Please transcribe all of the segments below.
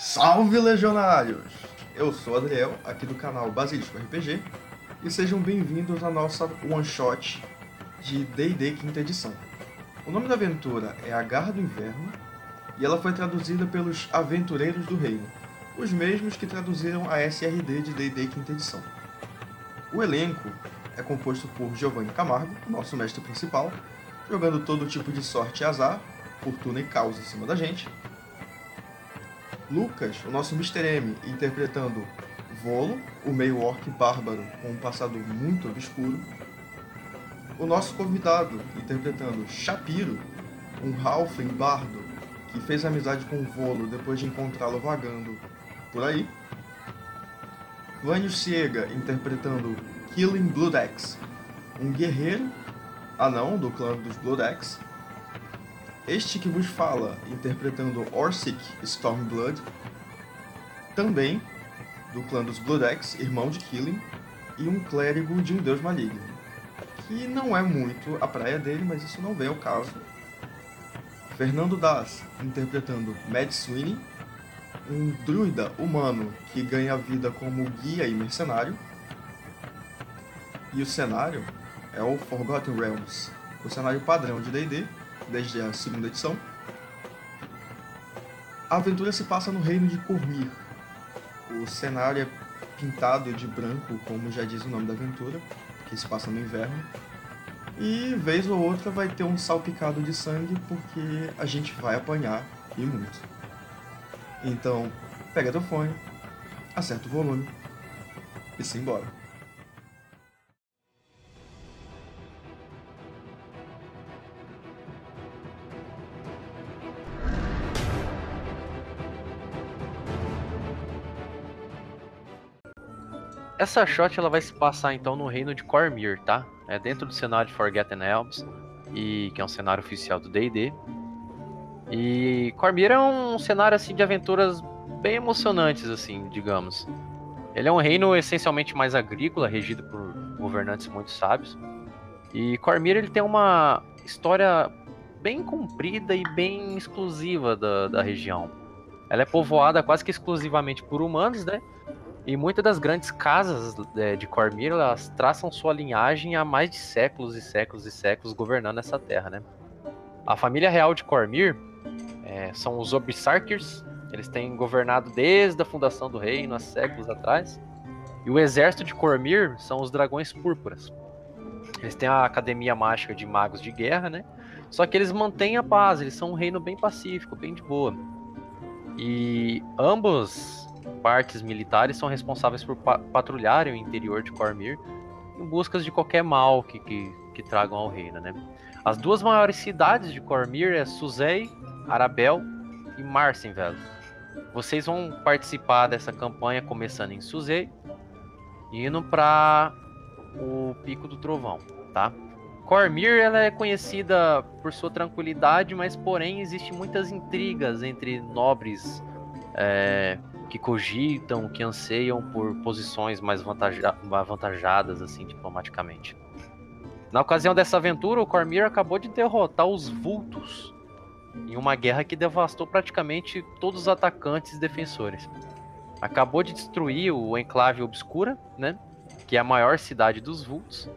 Salve legionários! Eu sou Adriel, aqui do canal Basilisco RPG, e sejam bem-vindos à nossa one shot de D&D quinta edição. O nome da aventura é A Garra do Inverno e ela foi traduzida pelos Aventureiros do Reino, os mesmos que traduziram a SRD de D&D quinta edição. O elenco é composto por Giovanni Camargo, nosso mestre principal, jogando todo tipo de sorte e azar, fortuna e caos em cima da gente. Lucas, o nosso Mr. M, interpretando Volo, o meio-orc bárbaro com um passado muito obscuro. O nosso convidado, interpretando Shapiro, um halfling bardo que fez amizade com Volo depois de encontrá-lo vagando por aí. Vânio Ciega, interpretando Killing Bloodaxe, um guerreiro anão do clã dos Bloodaxe. Este que vos fala, interpretando Orsic Stormblood, também do clã dos Bloodaxe, irmão de Killing, e um clérigo de um deus maligno, que não é muito a praia dele, mas isso não vem ao caso. Fernando Das, interpretando Mad Sweeney, um druida humano que ganha vida como guia e mercenário. E o cenário é o Forgotten Realms, o cenário padrão de D&D, desde a segunda edição. A aventura se passa no reino de Cormir. O cenário é pintado de branco, como já diz o nome da aventura, que se passa no inverno. E vez ou outra vai ter um salpicado de sangue, porque a gente vai apanhar e muito. Então, pega teu fone, acerta o volume e se embora. Essa shot ela vai se passar então no reino de Cormir, tá? É dentro do cenário de Forgotten Realms, e que é um cenário oficial do D&D. E Cormir é um cenário assim de aventuras bem emocionantes assim, digamos. Ele é um reino essencialmente mais agrícola, regido por governantes muito sábios. E Cormir ele tem uma história bem comprida e bem exclusiva da, da região. Ela é povoada quase que exclusivamente por humanos, né? E muitas das grandes casas é, de Cormir, elas traçam sua linhagem há mais de séculos e séculos e séculos governando essa terra, né? A família real de Cormir é, são os Obsarkers, eles têm governado desde a fundação do reino, há séculos atrás. E o exército de Cormir são os Dragões Púrpuras. Eles têm a Academia Mágica de Magos de Guerra, né? Só que eles mantêm a paz, eles são um reino bem pacífico, bem de boa. E ambos partes militares são responsáveis por pa patrulharem o interior de Cormir em busca de qualquer mal que, que, que, tragam ao reino, né? As duas maiores cidades de Cormir é Suzei, Arabel e Marcinvel. Vocês vão participar dessa campanha começando em Suzei e indo para o Pico do Trovão, tá? Cormir ela é conhecida por sua tranquilidade, mas porém existe muitas intrigas entre nobres é, que cogitam, que anseiam por posições mais vantaja avantajadas, assim, diplomaticamente. Na ocasião dessa aventura, o Cormir acabou de derrotar os Vultos em uma guerra que devastou praticamente todos os atacantes e defensores. Acabou de destruir o Enclave Obscura, né? Que é a maior cidade dos Vultos.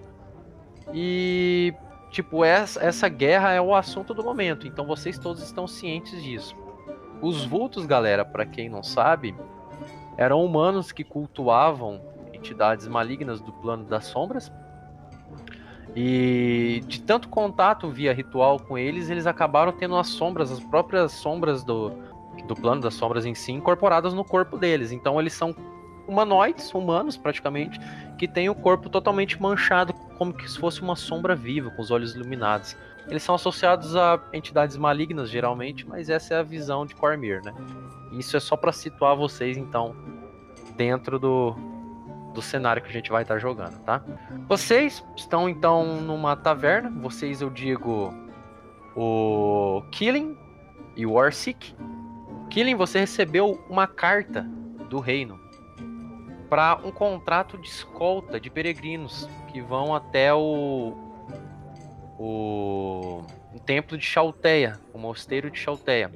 E, tipo, essa, essa guerra é o assunto do momento, então vocês todos estão cientes disso. Os vultos, galera, para quem não sabe, eram humanos que cultuavam entidades malignas do plano das sombras. E de tanto contato via ritual com eles, eles acabaram tendo as sombras, as próprias sombras do, do plano das sombras em si, incorporadas no corpo deles. Então eles são humanoides, humanos praticamente, que têm o corpo totalmente manchado, como se fosse uma sombra viva, com os olhos iluminados. Eles são associados a entidades malignas, geralmente, mas essa é a visão de Cormir, né? Isso é só para situar vocês, então, dentro do, do cenário que a gente vai estar tá jogando, tá? Vocês estão, então, numa taverna. Vocês, eu digo, o Killing e o Orsic. Killing, você recebeu uma carta do reino para um contrato de escolta de peregrinos que vão até o o, o templo de Chalteia, o mosteiro de Chalteia.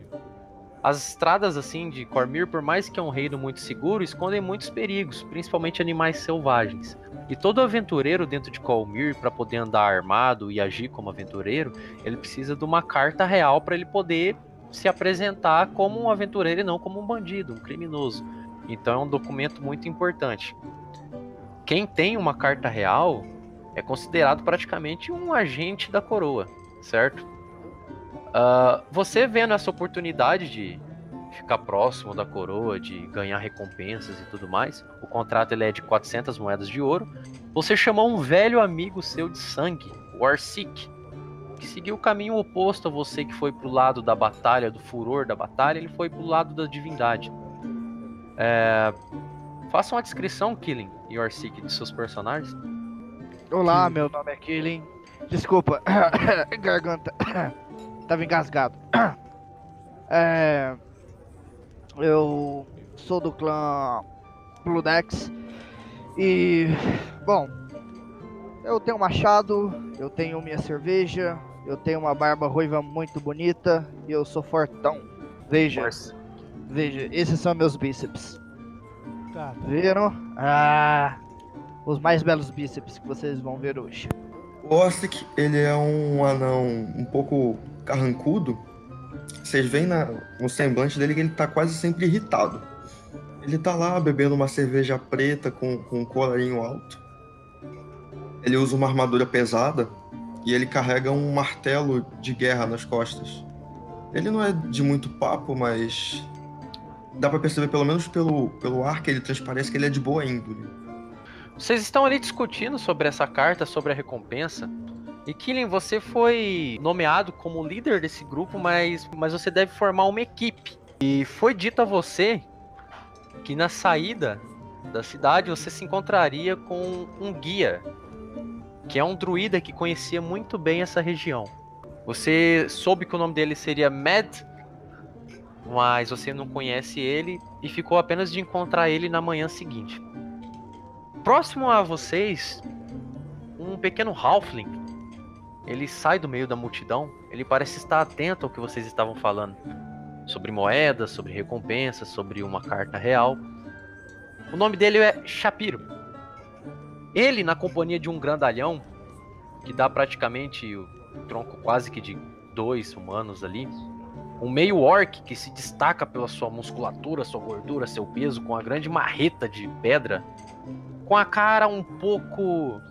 As estradas assim de Cormir, por mais que é um reino muito seguro, escondem muitos perigos, principalmente animais selvagens. E todo aventureiro dentro de Cormir, para poder andar armado e agir como aventureiro, ele precisa de uma carta real para ele poder se apresentar como um aventureiro e não como um bandido, um criminoso. Então é um documento muito importante. Quem tem uma carta real é considerado praticamente um agente da coroa, certo? Uh, você vendo essa oportunidade de ficar próximo da coroa, de ganhar recompensas e tudo mais, o contrato ele é de 400 moedas de ouro. Você chamou um velho amigo seu de sangue, o Arsik, que seguiu o caminho oposto a você, que foi pro lado da batalha, do furor da batalha, ele foi pro lado da divindade. É... Faça uma descrição, Killing e Arsik, de seus personagens. Olá, meu nome é Killing. Desculpa, garganta. Tava engasgado. É, eu sou do clã Bludex. E. Bom. Eu tenho um machado, eu tenho minha cerveja, eu tenho uma barba ruiva muito bonita e eu sou fortão. Veja. Nossa. Veja, esses são meus bíceps. Tá, tá. Viram? Ah! Os mais belos bíceps que vocês vão ver hoje. O Ostric, ele é um anão um pouco carrancudo. Vocês veem na, no semblante dele que ele tá quase sempre irritado. Ele tá lá bebendo uma cerveja preta com, com um colarinho alto. Ele usa uma armadura pesada e ele carrega um martelo de guerra nas costas. Ele não é de muito papo, mas dá para perceber pelo menos pelo, pelo ar que ele transparece que ele é de boa índole. Vocês estão ali discutindo sobre essa carta, sobre a recompensa. E Killing, você foi nomeado como líder desse grupo, mas, mas você deve formar uma equipe. E foi dito a você que na saída da cidade você se encontraria com um guia, que é um druida que conhecia muito bem essa região. Você soube que o nome dele seria Mad, mas você não conhece ele e ficou apenas de encontrar ele na manhã seguinte. Próximo a vocês, um pequeno halfling. Ele sai do meio da multidão. Ele parece estar atento ao que vocês estavam falando sobre moedas, sobre recompensas, sobre uma carta real. O nome dele é Shapiro. Ele, na companhia de um grandalhão, que dá praticamente o tronco quase que de dois humanos ali, um meio orc que se destaca pela sua musculatura, sua gordura, seu peso, com a grande marreta de pedra com a cara um pouco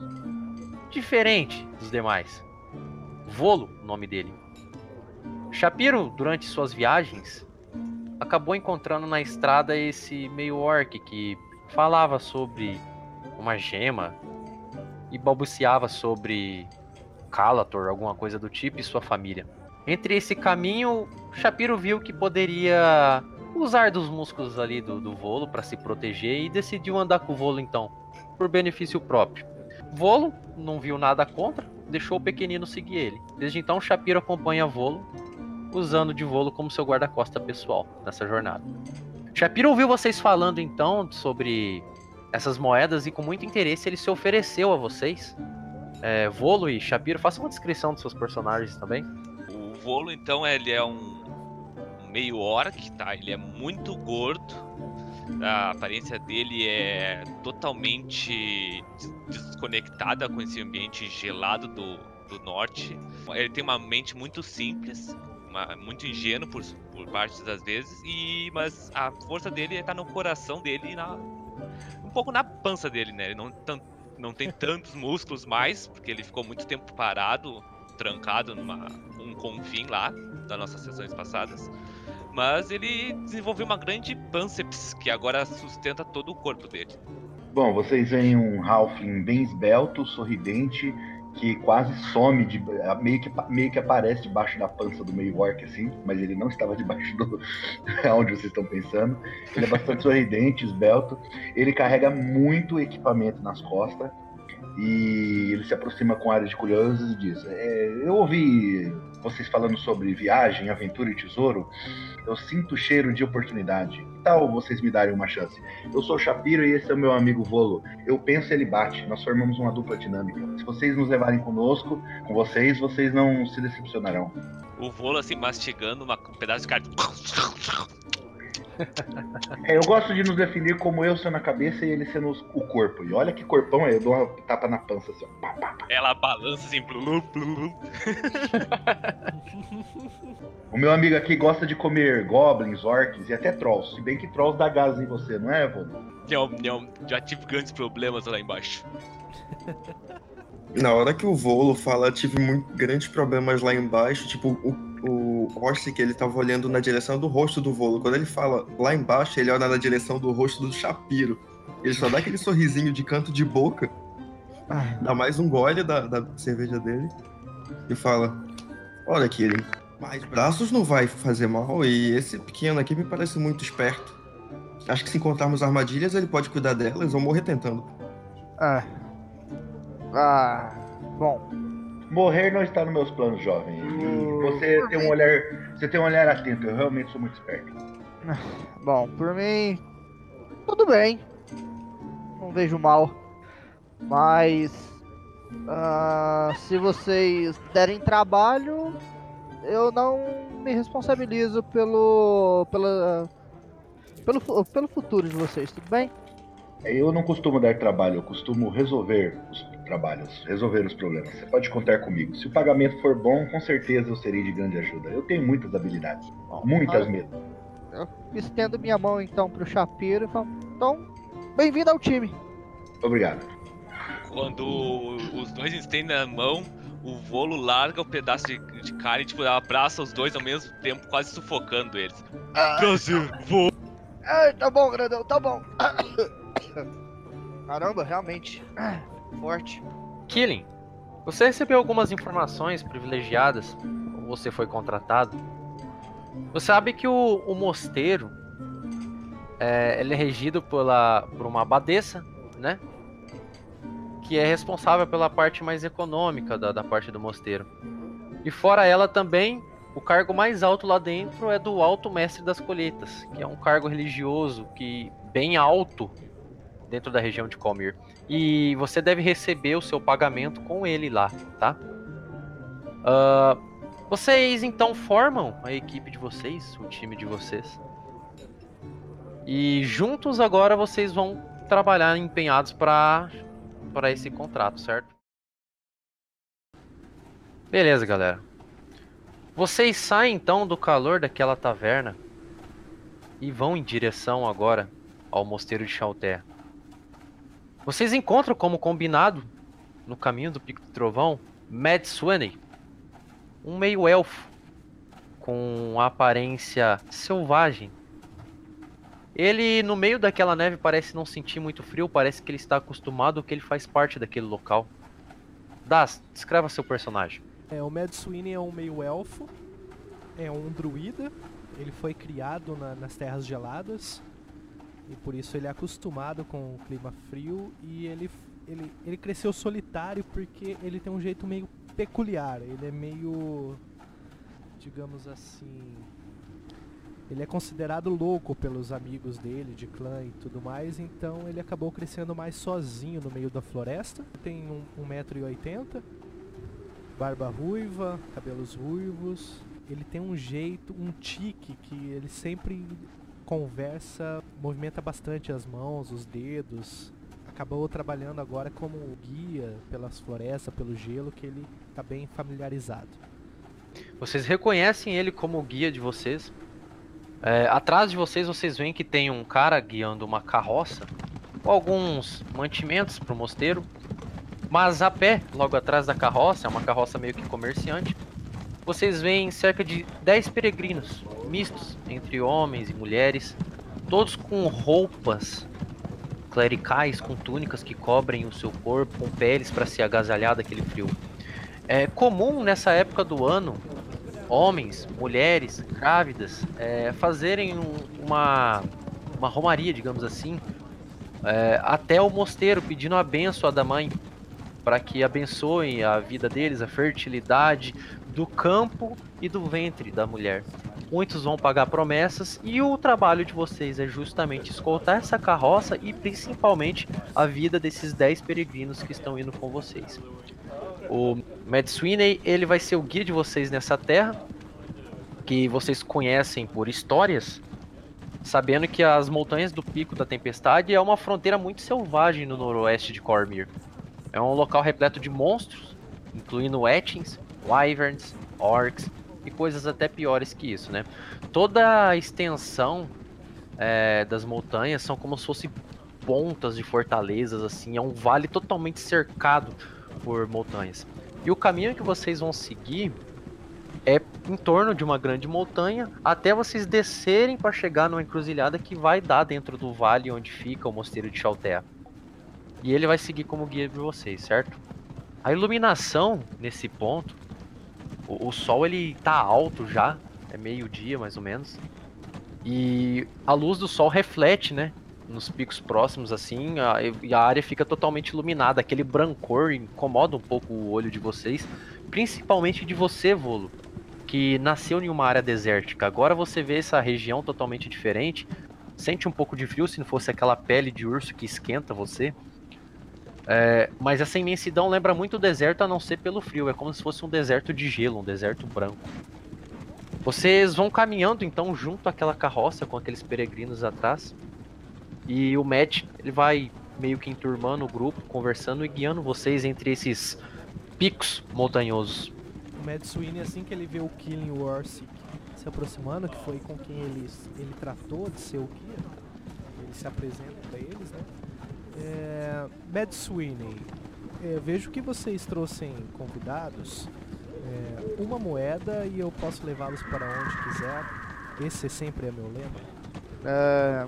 diferente dos demais. Volo, o nome dele. Shapiro, durante suas viagens, acabou encontrando na estrada esse meio orc que falava sobre uma gema e balbuciava sobre Calator, alguma coisa do tipo, e sua família. Entre esse caminho, Shapiro viu que poderia usar dos músculos ali do, do volo para se proteger e decidiu andar com o volo então por benefício próprio. Volo não viu nada contra, deixou o pequenino seguir ele. Desde então, Shapiro acompanha Volo, usando de Volo como seu guarda-costa pessoal nessa jornada. Shapiro ouviu vocês falando então sobre essas moedas e com muito interesse ele se ofereceu a vocês. É, Volo e Shapiro, faça uma descrição dos seus personagens também. O Volo, então, ele é um meio orc, tá? Ele é muito gordo, a aparência dele é totalmente desconectada com esse ambiente gelado do, do norte. Ele tem uma mente muito simples, uma, muito ingênuo por, por partes das vezes, e mas a força dele está no coração dele e na, um pouco na pança dele, né? Ele não, não tem tantos músculos mais, porque ele ficou muito tempo parado, trancado numa um confim lá das nossas sessões passadas. Mas ele desenvolveu uma grande pânceps que agora sustenta todo o corpo dele. Bom, vocês veem um Halfling bem esbelto, sorridente, que quase some, de, meio, que, meio que aparece debaixo da pança do meio orc, assim, mas ele não estava debaixo do onde vocês estão pensando. Ele é bastante sorridente, esbelto. Ele carrega muito equipamento nas costas e ele se aproxima com áreas de curiosos e diz: é, Eu ouvi vocês falando sobre viagem, aventura e tesouro. Eu sinto o cheiro de oportunidade. Que tal vocês me darem uma chance? Eu sou o Shapiro e esse é o meu amigo Volo. Eu penso ele bate. Nós formamos uma dupla dinâmica. Se vocês nos levarem conosco, com vocês, vocês não se decepcionarão. o Volo assim mastigando uma, um pedaço de carne. É, eu gosto de nos definir como eu sendo a cabeça e ele sendo o corpo. E olha que corpão aí, eu dou uma tapa na pança assim, ó. Pá, pá, pá. Ela balança assim. Blu, blu, blu. O meu amigo aqui gosta de comer goblins, orcs e até trolls. Se bem que trolls dá gás em você, não é, Vô? Não, não, já tive grandes problemas lá embaixo. Na hora que o Volo fala, tive muito grandes problemas lá embaixo, tipo, o, o Orsic, ele tava olhando na direção do rosto do Volo. Quando ele fala lá embaixo, ele olha na direção do rosto do Shapiro. Ele só dá aquele sorrisinho de canto de boca, Ah, dá mais um gole da, da cerveja dele e fala: Olha, Kirin, mais braços não vai fazer mal e esse pequeno aqui me parece muito esperto. Acho que se encontrarmos armadilhas, ele pode cuidar delas ou morrer tentando. ah. Ah. Bom, Morrer não está nos meus planos, jovem. E você tem um olhar. Você tem um olhar atento, eu realmente sou muito esperto. bom, por mim. Tudo bem. Não vejo mal. Mas. ah, se vocês derem trabalho, eu não me responsabilizo pelo. pela. Pelo, pelo futuro de vocês, tudo bem? Eu não costumo dar trabalho, eu costumo resolver os trabalhos, resolver os problemas. Você pode contar comigo. Se o pagamento for bom, com certeza eu serei de grande ajuda. Eu tenho muitas habilidades. Muitas Ah, mesmo. Eu estendo minha mão então pro Shapiro e falo: Então, bem-vindo ao time. Obrigado. Quando os dois estendem a mão, o Volo larga o pedaço de, de carne e tipo, abraça os dois ao mesmo tempo, quase sufocando eles. Prazer, Volo. Ai, tá bom, grandão, tá bom. Caramba, realmente. Forte. Killing, você recebeu algumas informações privilegiadas você foi contratado. Você sabe que o, o mosteiro é, ele é regido pela, por uma abadesa, né? Que é responsável pela parte mais econômica da, da parte do mosteiro. E fora ela também, o cargo mais alto lá dentro é do Alto Mestre das Colheitas, que é um cargo religioso que bem alto dentro da região de Comir. E você deve receber o seu pagamento com ele lá, tá? Ah, vocês então formam a equipe de vocês, o time de vocês. E juntos agora vocês vão trabalhar empenhados para para esse contrato, certo? Beleza, galera. Vocês saem então do calor daquela taverna e vão em direção agora ao mosteiro de Chalté. Vocês encontram como combinado no caminho do Pico do Trovão Mad Sweeney, um meio elfo com aparência selvagem. Ele no meio daquela neve parece não sentir muito frio, parece que ele está acostumado que ele faz parte daquele local. Das, descreva seu personagem. É, o Mad Sweeney é um meio elfo, é um druida, ele foi criado na- nas terras geladas e por isso ele é acostumado com o clima frio e ele, ele, ele cresceu solitário porque ele tem um jeito meio peculiar, ele é meio, digamos assim, ele é considerado louco pelos amigos dele, de clã e tudo mais, então ele acabou crescendo mais sozinho no meio da floresta, tem um, um 1,80m, barba ruiva, cabelos ruivos. Ele tem um jeito, um tique que ele sempre conversa, movimenta bastante as mãos, os dedos. Acabou trabalhando agora como guia pelas florestas, pelo gelo, que ele está bem familiarizado. Vocês reconhecem ele como guia de vocês. É, atrás de vocês, vocês veem que tem um cara guiando uma carroça com alguns mantimentos para o mosteiro. Mas a pé, logo atrás da carroça, é uma carroça meio que comerciante. Vocês veem cerca de 10 peregrinos, mistos entre homens e mulheres, todos com roupas clericais, com túnicas que cobrem o seu corpo, com peles para se agasalhar daquele frio. É comum nessa época do ano homens, mulheres, grávidas, é, fazerem um- uma, uma romaria, digamos assim, é, até o mosteiro, pedindo a benção da mãe, para que abençoem a vida deles, a fertilidade do campo e do ventre da mulher. Muitos vão pagar promessas e o trabalho de vocês é justamente escoltar essa carroça e principalmente a vida desses 10 peregrinos que estão indo com vocês. O Mad Sweeney, ele vai ser o guia de vocês nessa terra. que vocês conhecem por histórias, sabendo que as montanhas do Pico da Tempestade é uma fronteira muito selvagem no noroeste de Cormir. É um local repleto de monstros, incluindo Etchings, Wyverns, Orcs e coisas até piores que isso, né? Toda a extensão é, das montanhas são como se fossem pontas de fortalezas, assim, é um vale totalmente cercado por montanhas. E o caminho que vocês vão seguir é em torno de uma grande montanha até vocês descerem para chegar numa encruzilhada que vai dar dentro do vale onde fica o mosteiro de Chaltea. E ele vai seguir como guia de vocês, certo? A iluminação nesse ponto, o, o sol ele tá alto já, é meio-dia mais ou menos. E a luz do sol reflete, né, nos picos próximos assim, a, e a área fica totalmente iluminada. Aquele brancor incomoda um pouco o olho de vocês, principalmente de você, Volo, que nasceu em uma área desértica. Agora você vê essa região totalmente diferente. Sente um pouco de frio se não fosse aquela pele de urso que esquenta você. É, mas essa imensidão lembra muito o deserto, a não ser pelo frio. É como se fosse um deserto de gelo, um deserto branco. Vocês vão caminhando então junto àquela carroça com aqueles peregrinos atrás. E o Matt ele vai meio que enturmando o grupo, conversando e guiando vocês entre esses picos montanhosos. Mad Sweeney, assim que ele vê o Killing Warsick se aproximando, que foi com quem ele, ele tratou de ser o guia, ele se apresenta para eles, né? É, Mad Sweeney, é, vejo que vocês trouxem convidados é, uma moeda e eu posso levá-los para onde quiser. Esse sempre é meu lema. É,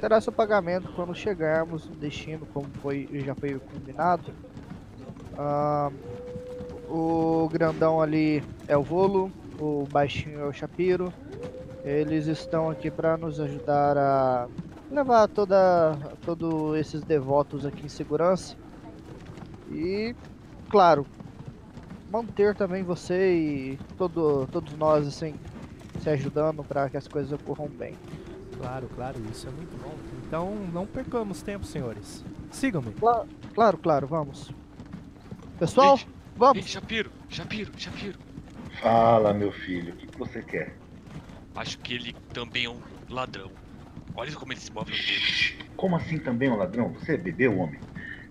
terá seu pagamento quando chegarmos no destino, como foi, já foi combinado. Ah, o grandão ali é o Volo, o baixinho é o Shapiro. Eles estão aqui para nos ajudar a levar toda todos esses devotos aqui em segurança. E, claro, manter também você e todo, todos nós assim se ajudando para que as coisas ocorram bem. Claro, claro, isso é muito bom. Então não percamos tempo, senhores. Sigam-me. Claro, claro, claro, vamos. Pessoal, Ei, vamos. Ei, Shapiro, Shapiro, Shapiro. Fala, meu filho, o que, que você quer? Acho que ele também é um ladrão. Olha como ele se move no dedo. Shhh, Como assim também ladrão? Você bebeu, homem?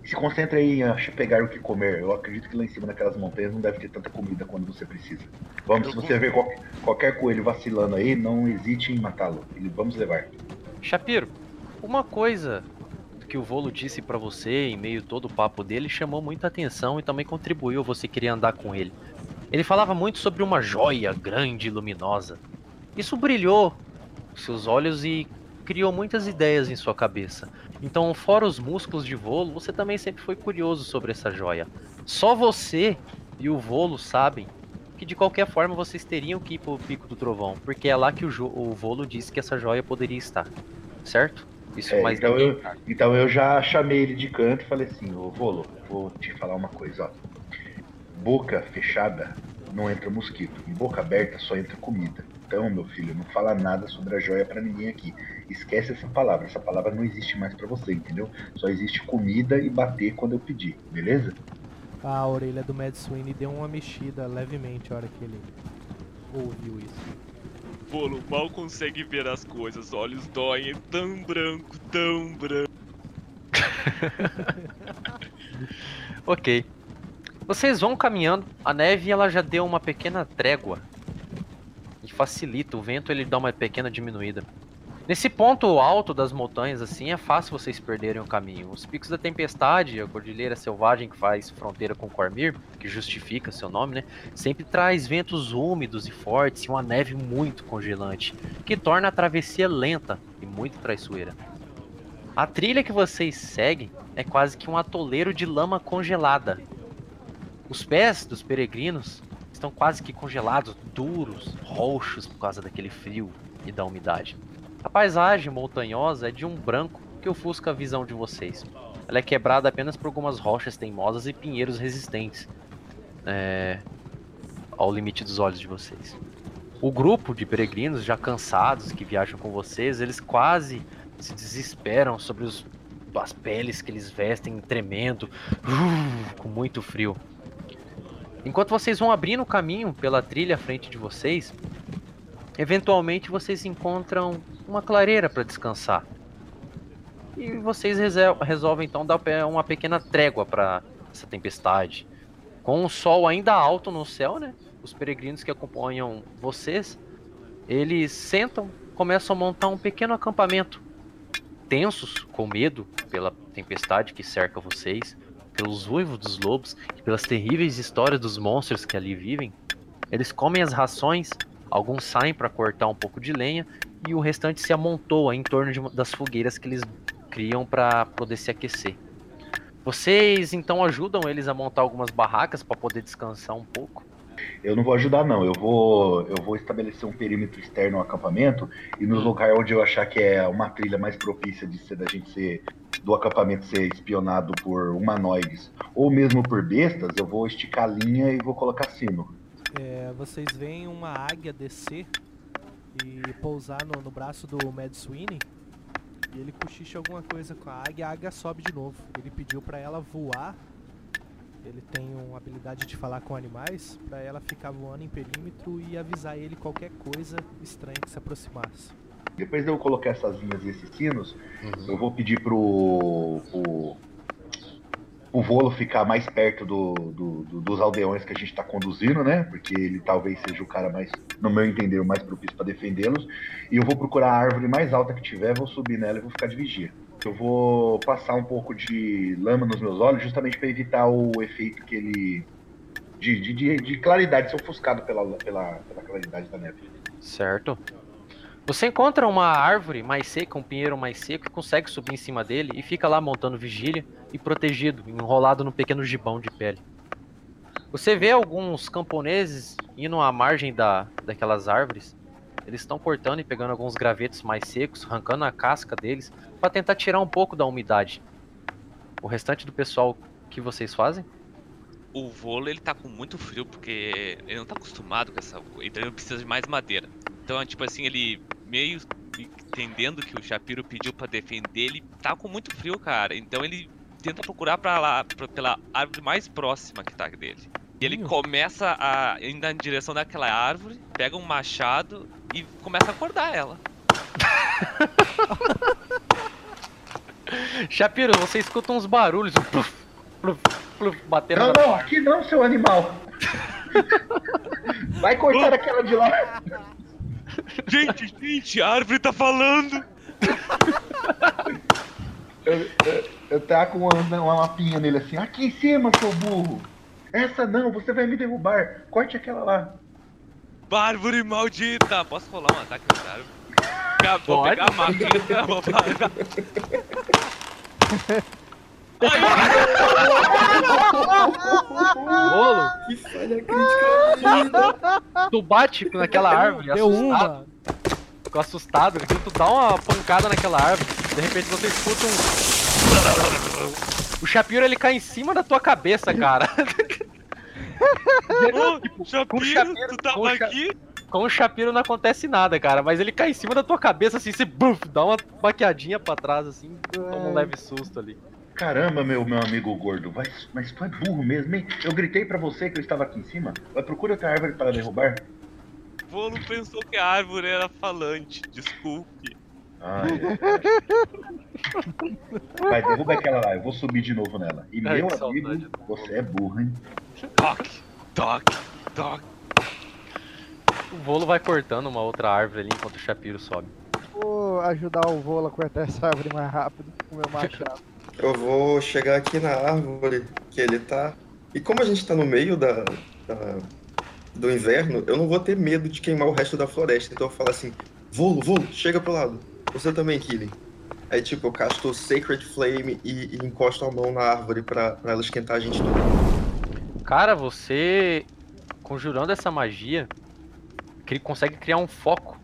Se concentra aí em ach- pegar o que comer. Eu acredito que lá em cima daquelas montanhas não deve ter tanta comida quando você precisa. Vamos, se você ver qualquer, qualquer coelho vacilando aí, não hesite em matá-lo. Ele- Vamos levar. Shapiro, uma coisa que o Volo disse pra você em meio todo o papo dele chamou muita atenção e também contribuiu você querer andar com ele. Ele falava muito sobre uma joia grande e luminosa. Isso brilhou seus olhos e criou muitas ideias em sua cabeça. Então, fora os músculos de Volo, você também sempre foi curioso sobre essa joia. Só você e o Volo sabem que de qualquer forma vocês teriam que ir pro Pico do Trovão, porque é lá que o, o Volo disse que essa joia poderia estar. Certo? Isso É, mais então eu-. Então eu já chamei ele de canto e falei assim, ô Volo, vou te falar uma coisa, ó. Boca fechada não entra mosquito, e boca aberta só entra comida. Então, meu filho, não fala nada sobre a joia pra ninguém aqui. Esquece essa palavra, essa palavra não existe mais pra você, entendeu? Só existe comida e bater quando eu pedir, beleza? A orelha do Mad Sweeney deu uma mexida levemente a hora que ele ouviu isso. Bolo mal consegue ver as coisas, olhos doem, é tão branco, tão branco. Ok. Vocês vão caminhando, a neve ela já deu uma pequena trégua. E facilita, o vento ele dá uma pequena diminuída. Nesse ponto alto das montanhas, assim, é fácil vocês perderem o caminho. Os picos da tempestade, a cordilheira selvagem que faz fronteira com Cormir, que justifica seu nome, né? Sempre traz ventos úmidos e fortes e uma neve muito congelante, que torna a travessia lenta e muito traiçoeira. A trilha que vocês seguem é quase que um atoleiro de lama congelada. Os pés dos peregrinos estão quase que congelados, duros, roxos por causa daquele frio e da umidade. A paisagem montanhosa é de um branco que ofusca a visão de vocês. Ela é quebrada apenas por algumas rochas teimosas e pinheiros resistentes é, ao limite dos olhos de vocês. O grupo de peregrinos já cansados que viajam com vocês, eles quase se desesperam sobre os, as peles que eles vestem tremendo, com muito frio. Enquanto vocês vão abrindo o caminho pela trilha à frente de vocês, Eventualmente vocês encontram uma clareira para descansar. E vocês resolvem então dar uma pequena trégua para essa tempestade. Com o sol ainda alto no céu, né? Os peregrinos que acompanham vocês, eles sentam, começam a montar um pequeno acampamento. Tensos, com medo pela tempestade que cerca vocês, pelos uivos dos lobos e pelas terríveis histórias dos monstros que ali vivem, eles comem as rações, alguns saem para cortar um pouco de lenha e o restante se amontoa em torno de das fogueiras que eles criam para poder se aquecer. Vocês então ajudam eles a montar algumas barracas para poder descansar um pouco. Eu não vou ajudar, não. Eu vou, eu vou estabelecer um perímetro externo ao acampamento e nos locais onde eu achar que é uma trilha mais propícia de ser da gente ser do acampamento ser espionado por humanoides ou mesmo por bestas, eu vou esticar a linha e vou colocar sino. É, vocês veem uma águia descer e pousar no, no braço do Mad Sweeney. E ele cochicha alguma coisa com a águia, a águia sobe de novo. Ele pediu pra ela voar. Ele tem uma habilidade de falar com animais, pra ela ficar voando em perímetro e avisar ele qualquer coisa estranha que se aproximasse. Depois de eu colocar essas linhas e esses sinos, eu vou pedir pro, pro, o Volo ficar mais perto do, do- do- dos aldeões que a gente tá conduzindo, né? Porque ele talvez seja o cara mais, no meu entender, o mais propício para defendê-los. E eu vou procurar a árvore mais alta que tiver, vou subir nela e vou ficar de vigia. Eu vou passar um pouco de lama nos meus olhos, justamente para evitar o efeito que ele. De, de, de, de claridade, ser ofuscado pela, pela, pela claridade da neve. Certo. Você encontra uma árvore mais seca, um pinheiro mais seco, e consegue subir em cima dele e fica lá montando vigília e protegido, enrolado num pequeno gibão de pele. Você vê alguns camponeses indo à margem da, daquelas árvores. Eles estão cortando e pegando alguns gravetos mais secos, arrancando a casca deles para tentar tirar um pouco da umidade. O restante do pessoal, que vocês fazem? O Volo ele tá com muito frio porque ele não tá acostumado com essa. Então ele precisa de mais madeira. Então, tipo assim, ele meio entendendo que o Shapiro pediu pra defender, ele tá com muito frio, cara. Então ele tenta procurar para lá, pra- pela árvore mais próxima que tá dele. E ele começa a ir na direção daquela árvore, pega um machado e começa a acordar ela. Shapiro, você escuta uns barulhos, pluf, pluf, pluf, batendo Não, não, aqui não, seu animal! Vai cortar aquela de lá! Gente, gente, a árvore tá falando! Eu, eu, eu taco uma, uma lapinha nele assim, aqui em cima, seu burro! Essa não, você vai me derrubar! Corte aquela lá! Árvore maldita! Posso rolar um ataque nessa árvore? Vou pegar a máquina, vou parar. Rolo, Que falha crítica. tu bate naquela árvore, Deu assustado, uma. ficou assustado, então tu dá uma pancada naquela árvore, de repente você escuta um... O Shapiro, ele cai em cima da tua cabeça, cara. Ô, Shapiro, Shapiro, tu com tava o Sha- aqui? Com o Shapiro não acontece nada, cara, mas ele cai em cima da tua cabeça, assim, você buf, dá uma baqueadinha pra trás, assim, toma um leve susto ali. Caramba, meu, meu amigo gordo, vai, mas tu é burro mesmo, hein? Eu gritei pra você que eu estava aqui em cima. Vai procura outra árvore para derrubar. Volo pensou que a árvore era falante, desculpe. Ai, ai. Vai, derruba aquela lá, eu vou subir de novo nela. E Ai, meu amigo, você é burro, hein? Toque, toque, toque. O Volo vai cortando uma outra árvore ali enquanto o Shapiro sobe. Vou ajudar o Volo a cortar essa árvore mais rápido com o meu machado. Eu vou chegar aqui na árvore que ele tá. E como a gente tá no meio da, da- do inverno, eu não vou ter medo de queimar o resto da floresta. Então eu falo assim: Volo, Volo, chega pro lado. Você também, Killing. Aí, tipo, eu casto Sacred Flame e, e encosto a mão na árvore pra, pra ela esquentar a gente tudo. Cara, você conjurando essa magia, cri- consegue criar um foco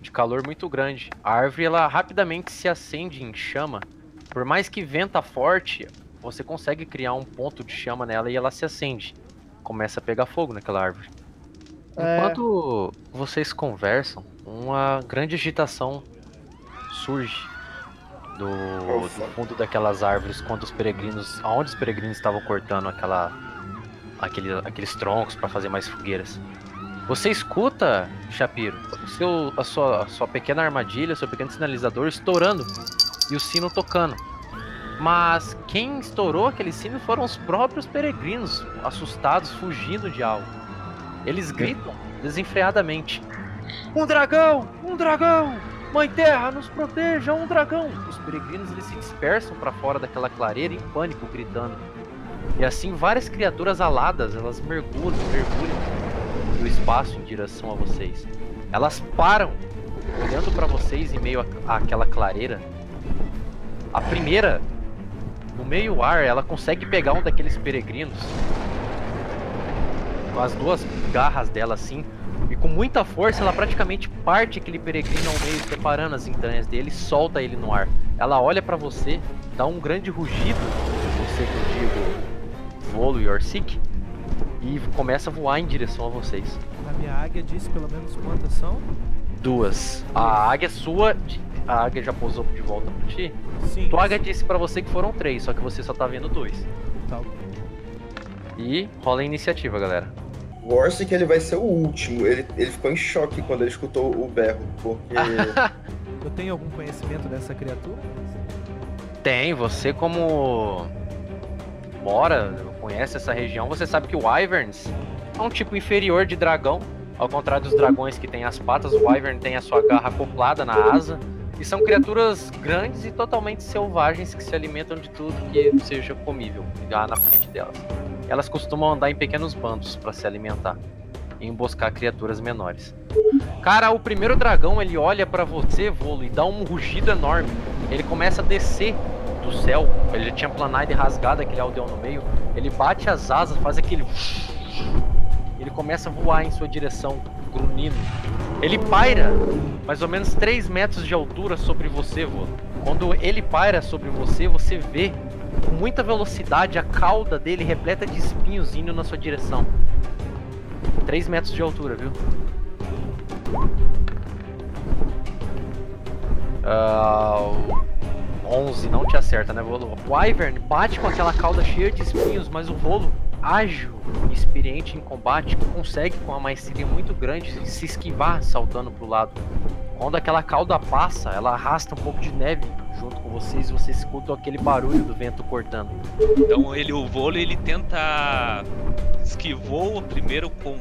de calor muito grande. A árvore ela rapidamente se acende em chama. Por mais que venta forte, você consegue criar um ponto de chama nela e ela se acende. Começa a pegar fogo naquela árvore. É. Enquanto vocês conversam, uma grande agitação surge do, do fundo daquelas árvores quando os peregrinos, aonde os peregrinos estavam cortando aquela aquele, aqueles troncos para fazer mais fogueiras. Você escuta, Shapiro, o seu, a, sua, a sua pequena armadilha, seu pequeno sinalizador estourando e o sino tocando. Mas quem estourou aquele sino foram os próprios peregrinos, assustados, fugindo de algo. Eles gritam desenfreadamente: Um dragão! Um dragão! Mãe Terra, nos proteja! Um dragão! Os peregrinos eles se dispersam para fora daquela clareira em pânico, gritando. E assim várias criaturas aladas, elas mergulham, mergulham do espaço em direção a vocês. Elas param, olhando para vocês em meio àquela clareira. A primeira no meio ar, ela consegue pegar um daqueles peregrinos com as duas garras dela assim, e com muita força ela praticamente parte aquele peregrino ao meio, separando as entranhas dele e solta ele no ar. Ela olha para você, dá um grande rugido, você que eu digo, Volo e Orsic, e começa a voar em direção a vocês. A minha águia disse pelo menos quantas são? Duas. A águia sua a águia já pousou de volta pra ti? Sim. Tua águia disse pra você que foram três, só que você só tá vendo dois. Tá. E rola a iniciativa, galera. O Orsic ele vai ser o último. Ele, ele ficou em choque quando ele escutou o berro, porque. Eu tenho algum conhecimento dessa criatura? Tem, você como mora, conhece essa região, você sabe que o Wyverns é um tipo inferior de dragão. Ao contrário dos dragões que têm as patas, o Wyvern tem a sua garra acoplada na asa. E são criaturas grandes e totalmente selvagens que se alimentam de tudo que seja comível lá na frente delas. Elas costumam andar em pequenos bandos para se alimentar e emboscar criaturas menores. Cara, o primeiro dragão ele olha para você, Volo, e dá um rugido enorme. Ele começa a descer do céu. Ele tinha planado e rasgado aquele aldeão no meio. Ele bate as asas, faz aquele. Ele começa a voar em sua direção, grunhindo. Ele paira mais ou menos 3 metros de altura sobre você, vô. Quando ele paira sobre você, você vê com muita velocidade a cauda dele repleta de espinhos indo na sua direção. 3 metros de altura, viu? Uh, 11 não te acerta, né, Volo? O Wyvern bate com aquela cauda cheia de espinhos, mas o Volo ágil e experiente em combate consegue com uma maestria muito grande se esquivar saltando pro lado. Quando aquela cauda passa, ela arrasta um pouco de neve junto com vocês e vocês escutam aquele barulho do vento cortando. Então ele, o vôlei, ele tenta esquivou primeiro com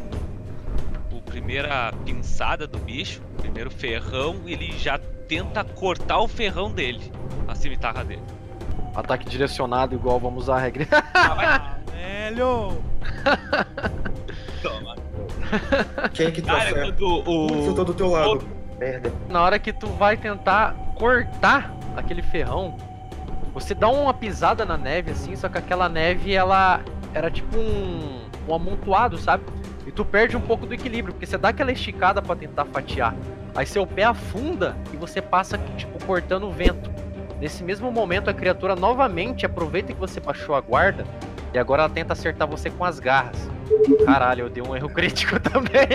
a primeira pinçada do bicho, o primeiro ferrão, ele já tenta cortar o ferrão dele, a cimitarra dele. Ataque direcionado igual vamos usar a regra. Ah, Velho! Toma. Quem é que tá Cara, certo? quando o. Putz, eu tô do teu lado. Merda. Na hora que tu vai tentar cortar aquele ferrão, você dá uma pisada na neve assim, só que aquela neve ela era tipo um, um amontoado, sabe? E tu perde um pouco do equilíbrio, porque você dá aquela esticada para tentar fatiar. Aí seu pé afunda e você passa tipo cortando o vento. Nesse mesmo momento a criatura novamente aproveita que você baixou a guarda e agora ela tenta acertar você com as garras. Caralho, eu dei um erro crítico também.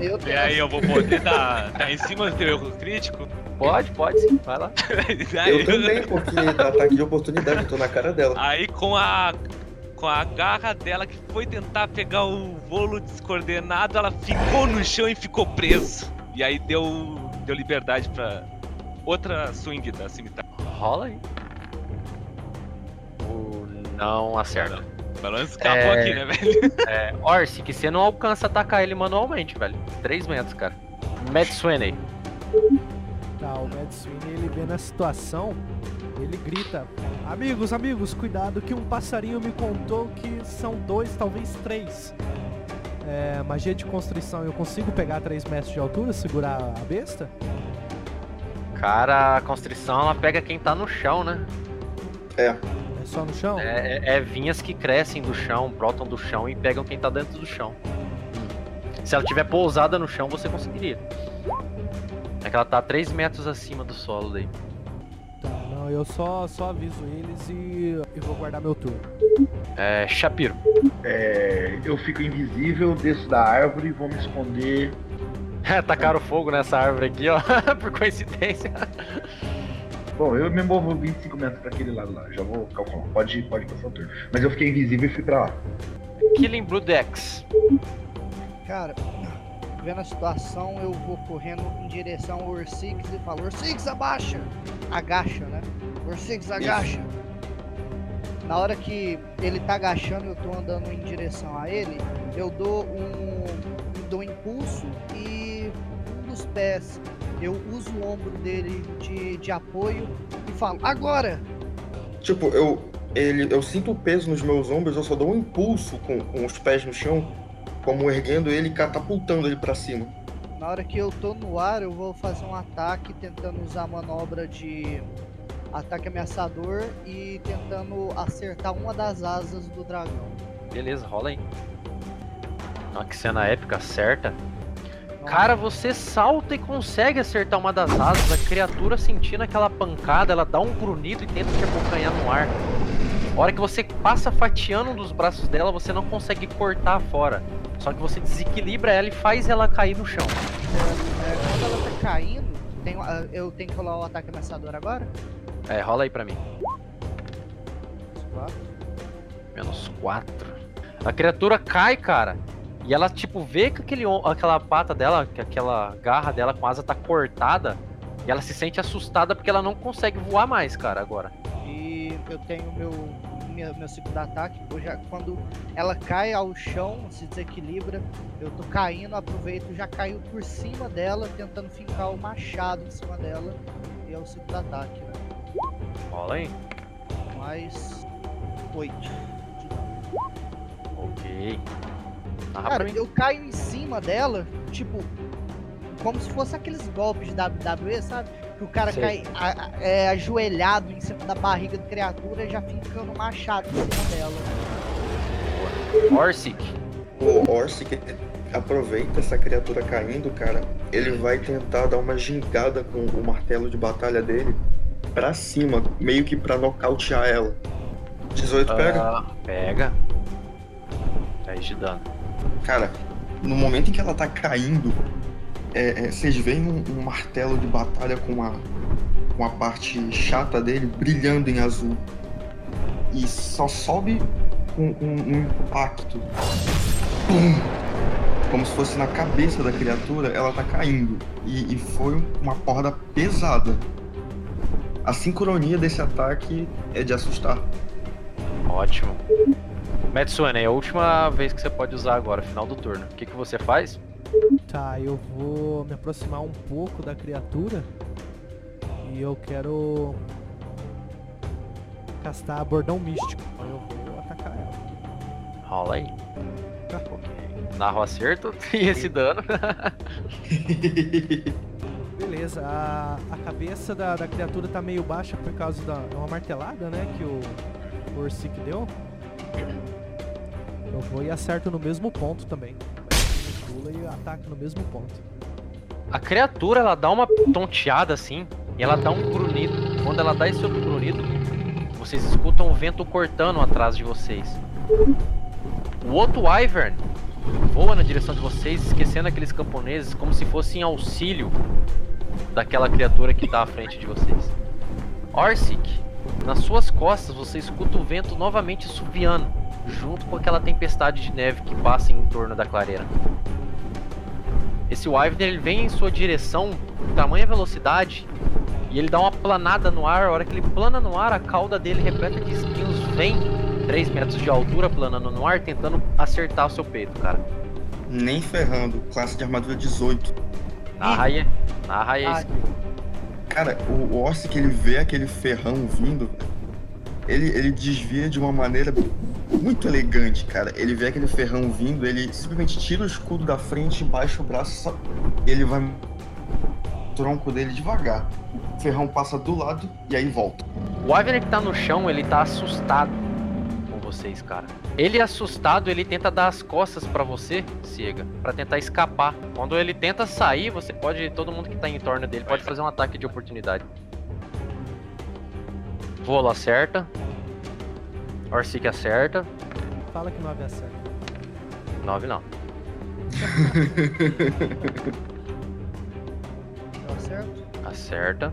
Meu E aí, eu vou poder dar, dar em cima do teu erro crítico? pode, pode sim, vai lá. Aí- Eu também, porque dá ataque de oportunidade, eu tô na cara dela. Aí com a com a garra dela que foi tentar pegar o volo descoordenado, ela ficou no chão e ficou preso. E aí deu deu liberdade pra outra swing da cimitarra. Rola aí. O não acerta. O balanço escapou É. aqui, né, velho? É, Orsi, que você não alcança atacar ele manualmente, velho. 3 metros, cara. Matt Sweeney. Tá, o Mad Sweeney, ele vê na situação, ele grita: Amigos, amigos, cuidado que um passarinho me contou que são dois, talvez três. É, magia de construção, eu consigo pegar 3 metros de altura, segurar a besta? Cara, a constrição ela pega quem tá no chão, né? É só no chão? É, é- é vinhas que crescem do chão, brotam do chão e pegam quem tá dentro do chão. Se ela tiver pousada no chão, você conseguiria. É que ela tá 3 metros acima do solo daí. Tá, não, eu só, só aviso eles e eu vou guardar meu turno. É. Shapiro. É, eu fico invisível, desço da árvore e vou me esconder. É, tacaram fogo nessa árvore aqui, ó. Por coincidência. Bom, eu me movo 25 metros pra aquele lado lá, já vou calcular. Pode, pode passar o turno. Mas eu fiquei invisível e fui pra lá. Killing Blue Dex. Cara, vendo a situação, eu vou correndo em direção ao Ursix e falo, Ursix, abaixa! Agacha, né? Ursix, agacha! Na hora que ele tá agachando e eu tô andando em direção a ele, eu dou um, dou um impulso e um dos pés, eu uso o ombro dele de, de apoio e falo, agora! Tipo, eu, ele, eu sinto o peso nos meus ombros, eu só dou um impulso com, com os pés no chão, como erguendo ele e catapultando ele pra cima. Na hora que eu tô no ar, eu vou fazer um ataque tentando usar a manobra de ataque ameaçador e tentando acertar uma das asas do dragão. Beleza, rola aí. Olha que cena épica, certa. Cara, você salta e consegue acertar uma das asas. A criatura sentindo aquela pancada, ela dá um grunhido e tenta te abocanhar no ar. A hora que você passa fatiando um dos braços dela, você não consegue cortar fora. Só que você desequilibra ela e faz ela cair no chão. É, quando ela tá caindo, tem- ah, eu tenho que rolar o ataque ameaçador agora? É, rola aí pra mim. Quatro. Menos 4. A criatura cai, cara. E ela, tipo, vê que aquele, aquela pata dela, que aquela garra dela com asa tá cortada. E ela se sente assustada porque ela não consegue voar mais, cara, agora. E eu tenho meu, meu, meu segundo ataque. Já, quando ela cai ao chão, se desequilibra, eu tô caindo, aproveito já caio por cima dela, tentando fincar o machado em cima dela. E é o segundo ataque, né? Rola aí. Mais oito. Ok. Narra pra Cara, eu caio em cima dela, tipo, como se fosse aqueles golpes de WWE, sabe? Que o cara Sei. cai a- a- é, ajoelhado em cima da barriga da criatura e já fincando o machado em cima dela. Orsic. O Orsic aproveita essa criatura caindo, cara. Ele vai tentar dar uma gingada com o martelo de batalha dele pra cima, meio que pra nocautear ela. 18 pega? Ah, pega. 10 de dano. Cara, no momento em que ela tá caindo, é, é, vocês veem um, um martelo de batalha com a, com a parte chata dele brilhando em azul. E só sobe com, um impacto. Pum! Como se fosse na cabeça da criatura, ela tá caindo. E, e foi uma porrada pesada. A sincronia desse ataque é de assustar. Ótimo. Metsune, é a última vez que você pode usar agora, final do turno. O que, que você faz? Tá, eu vou me aproximar um pouco da criatura e eu quero castar bordão místico. Eu vou atacar ela. Rola aí. Tá. Ok. Narra o acerto e esse dano. Beleza, a, a cabeça da, da criatura tá meio baixa por causa da uma martelada, né, que o, o Orsic deu. Eu vou e acerto no mesmo ponto também. Pula e ataca no mesmo ponto. A criatura, ela dá uma tonteada assim, e ela dá um grunhido. Quando ela dá esse outro grunhido, vocês escutam o vento cortando atrás de vocês. O outro Wyvern voa na direção de vocês, esquecendo aqueles camponeses como se fossem auxílio daquela criatura que tá à frente de vocês. Orsic, nas suas costas você escuta o vento novamente subiando, junto com aquela tempestade de neve que passa em torno da clareira. Esse Wyvern ele vem em sua direção com tamanha velocidade e ele dá uma planada no ar. A hora que ele plana no ar, a cauda dele repleta de espinhos vem 3 metros de altura planando no ar, tentando acertar o seu peito, cara. Nem ferrando. Classe de armadura 18. Narra aí, narra aí. Ah, Cara, o Orsic, ele vê aquele ferrão vindo, ele, ele desvia de uma maneira muito elegante, cara. Ele vê aquele ferrão vindo, ele simplesmente tira o escudo da frente, baixa o braço, só... ele vai tronco dele devagar. O ferrão passa do lado e aí volta. O Wyvern que tá no chão, ele tá assustado com vocês, cara. Ele assustado, ele tenta dar as costas pra você, Ciega, pra tentar escapar. Quando ele tenta sair, você pode, todo mundo que tá em torno dele pode fazer um ataque de oportunidade. Volo acerta. Orsic acerta. Fala que 9 acerta. 9 não. Deu certo? Acerta.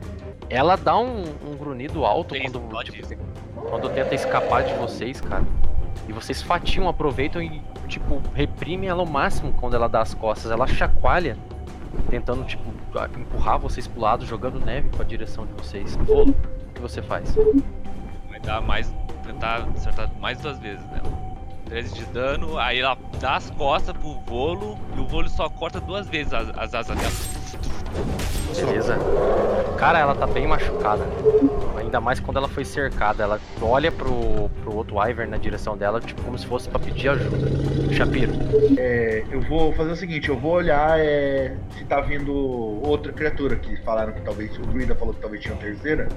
Ela dá um, um grunhido alto quando, pode tipo, quando tenta escapar de vocês, cara. E vocês fatiam, aproveitam e tipo, reprime ela ao máximo quando ela dá as costas. Ela chacoalha, tentando, tipo, empurrar vocês pro lado, jogando neve pra direção de vocês. Volo, o que você faz? Vai dar mais. Tentar acertar mais duas vezes nela. 13 de dano, aí ela dá as costas pro volo e o volo só corta duas vezes as, as asas dela. Beleza. Cara, ela tá bem machucada. Ainda mais quando ela foi cercada. Ela olha pro, pro outro Wyvern na direção dela, tipo, como se fosse pra pedir ajuda. Shapiro. É, eu vou fazer o seguinte, eu vou olhar é, se tá vindo outra criatura que falaram que talvez. O druida falou que talvez tinha uma terceira.